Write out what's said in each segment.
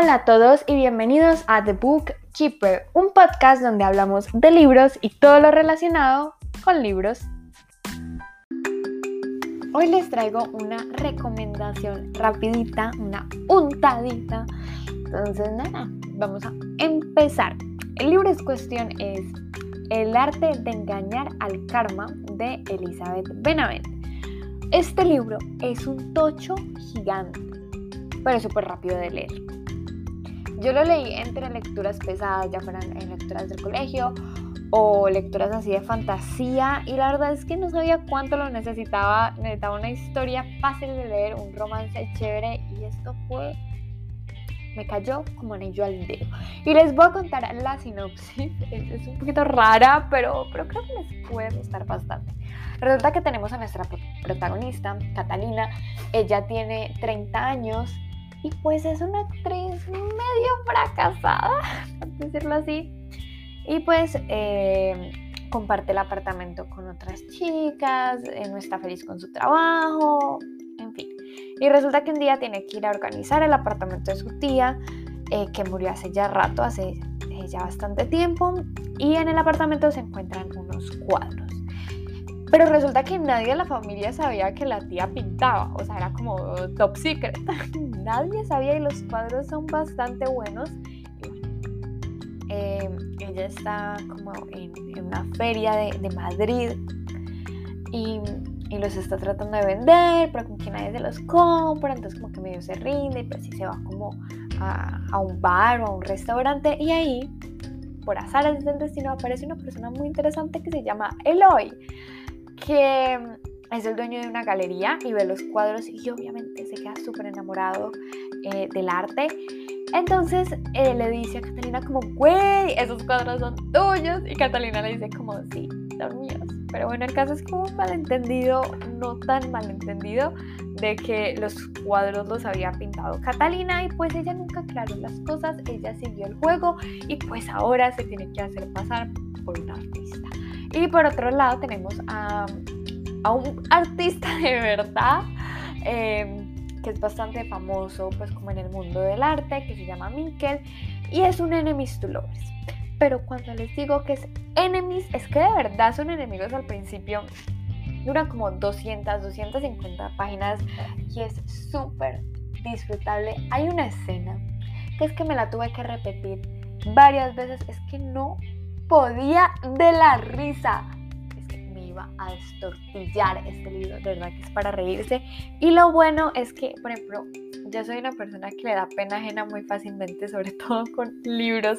Hola a todos y bienvenidos a The Book Keeper, un podcast donde hablamos de libros y todo lo relacionado con libros. Hoy les traigo una recomendación rapidita, una untadita. Entonces, nada, vamos a empezar. El libro en cuestión es El arte de engañar al karma de Elizabeth Benavent. Este libro es un tocho gigante, pero súper rápido de leer. Yo lo leí entre lecturas pesadas, ya fueran en lecturas del colegio o lecturas así de fantasía y la verdad es que no sabía cuánto lo necesitaba. Necesitaba una historia fácil de leer, un romance chévere y esto fue me cayó como anillo al dedo. Y les voy a contar la sinopsis. Es, un poquito rara, pero, pero creo que les puede gustar bastante. Resulta que tenemos a nuestra protagonista, Catalina. Ella tiene 30 años y pues es una actriz medio fracasada, por decirlo así. Y pues eh, comparte el apartamento con otras chicas, eh, no está feliz con su trabajo, en fin. Y resulta que un día tiene que ir a organizar el apartamento de su tía, eh, que murió hace ya rato, hace ya bastante tiempo, y en el apartamento se encuentran unos cuadros. Pero resulta que nadie de la familia sabía que la tía pintaba, o sea, era como top secret. nadie sabía y los cuadros son bastante buenos. Em, ella está como en, una feria de, de Madrid y, y, los está tratando de vender, pero como que nadie se los compra, entonces como que medio se rinde y pues sí se va como a, a un bar o a un restaurante y ahí, por azar del destino, aparece una persona muy interesante que se llama Eloy que mm, es el dueño de una galería y ve los cuadros y obviamente se queda súper enamorado eh, del arte. Entonces eh, le dice a Catalina como, güey, esos cuadros son tuyos. Y Catalina le dice como, sí, son míos. Pero bueno, el caso es como un malentendido, no tan malentendido, de que los cuadros los había pintado Catalina y pues ella nunca aclaró las cosas, ella siguió el juego y pues ahora se tiene que hacer pasar un artista. Y por otro lado tenemos a, un artista de verdad em, que es bastante famoso pues como en el mundo del arte, que se llama Mikkel y es un enemies to lovers. Pero cuando les digo que es enemies, es que de verdad son enemigos al principio. Duran como 200, 250 páginas y es súper disfrutable. Hay una escena que es que me la tuve que repetir varias veces. Es que no podía de la risa. Es que me iba a destortillar este libro, de verdad que es para reírse. Y lo bueno es que, por ejemplo, yo soy una persona que le da pena ajena muy fácilmente, sobre todo con libros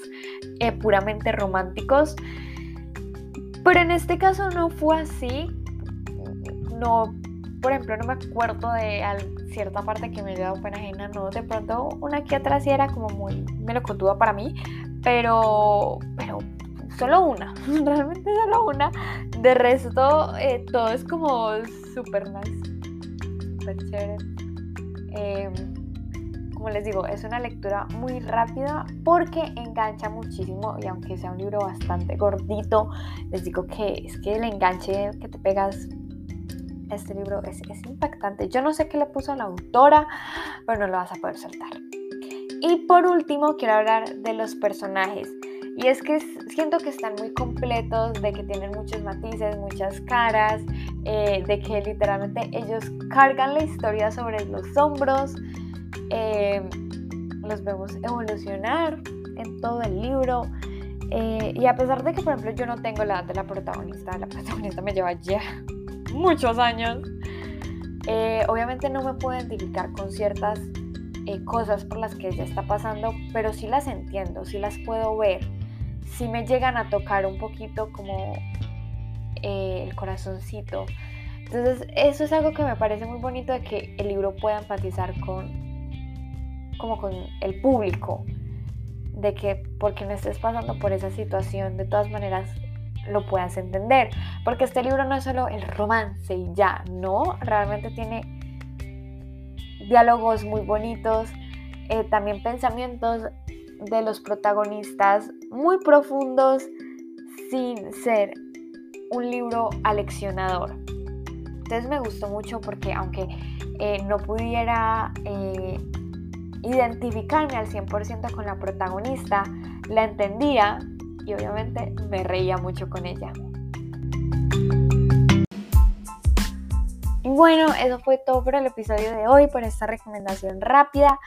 eh, puramente románticos. Pero en este caso no fue así. No, por ejemplo, no me acuerdo de cierta parte que me dio dado pena ajena, no. De pronto una que atrás sí era como muy melocotuda para mí, pero, pero solo una, realmente solo una. De resto, eh, todo es como súper nice, súper chévere. Em, como les digo, es una lectura muy rápida porque engancha muchísimo y aunque sea un libro bastante gordito, les digo que es que el enganche que te pegas este libro es, es impactante. Yo no sé qué le puso a la autora, pero no lo vas a poder soltar. Y por último, quiero hablar de los personajes. Y es que siento que están muy completos, de que tienen muchos matices, muchas caras, eh, de que literalmente ellos cargan la historia sobre los hombros. Eh, los vemos evolucionar en todo el libro. Eh, y a pesar de que, por ejemplo, yo no tengo la edad de la protagonista, la protagonista me lleva ya muchos años, obviamente no me puedo identificar con ciertas cosas por las que ella está pasando, pero sí las entiendo, sí las puedo ver si me llegan a tocar un poquito como eh, el corazoncito. Entonces eso es algo que me parece muy bonito de que el libro pueda empatizar con como con el público de que porque no estés pasando por esa situación de todas maneras lo puedas entender porque este libro no es solo el romance y ya no realmente tiene diálogos muy bonitos eh, también pensamientos de los protagonistas muy profundos sin ser un libro aleccionador. Entonces me gustó mucho porque aunque eh, no pudiera eh, identificarme al 100% con la protagonista, la entendía y obviamente me reía mucho con ella. Bueno, eso fue todo por el episodio de hoy, por esta recomendación rápida.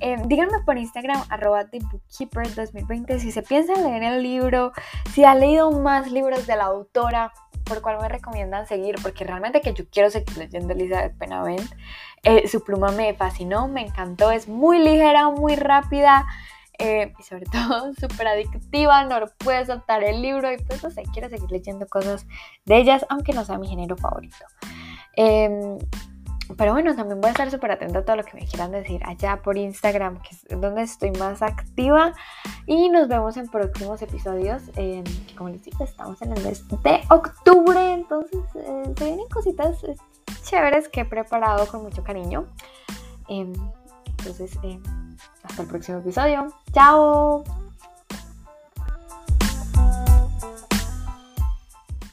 Eh, díganme por Instagram, arroba TheBookkeeper2020, si se piensan leer el libro, si han leído más libros de la autora, por cuál me recomiendan seguir, porque realmente que yo quiero seguir leyendo Elizabeth Benavent. Eh, su pluma me fascinó, me encantó, es muy ligera, muy rápida. Eh, y sobre todo súper adictiva, no puedo soltar el libro y pues no sé, quiero seguir leyendo cosas de ellas, aunque no sea mi género favorito. Em, pero bueno, también voy a estar súper atenta a todo lo que me quieran decir allá por Instagram, que es donde estoy más activa. Y nos vemos en próximos episodios. Eh, como les digo, estamos en el mes de octubre, entonces eh, se vienen cositas eh, chéveres que he preparado con mucho cariño. Em, entonces, em, hasta el próximo episodio. ¡Chao!